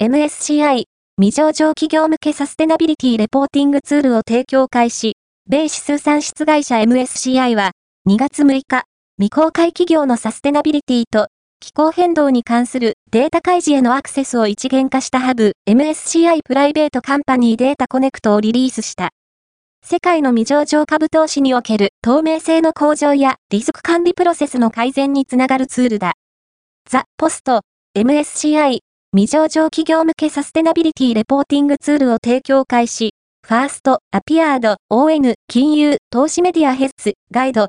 MSCI 未上場企業向けサステナビリティレポーティングツールを提供開始。米指数算出会社 MSCI は2月6日、未公開企業のサステナビリティと気候変動に関するデータ開示へのアクセスを一元化したハブ MSCI Private Company Data Connect をリリースした。世界の未上場株投資における透明性の向上やリスク管理プロセスの改善につながるツールだ。ザ・ポスト MSCI 未上場企業向けサステナビリティレポーティングツールを提供開始。ファースト、アピアード、ON、金融、投資メディアヘッズ、ガイド、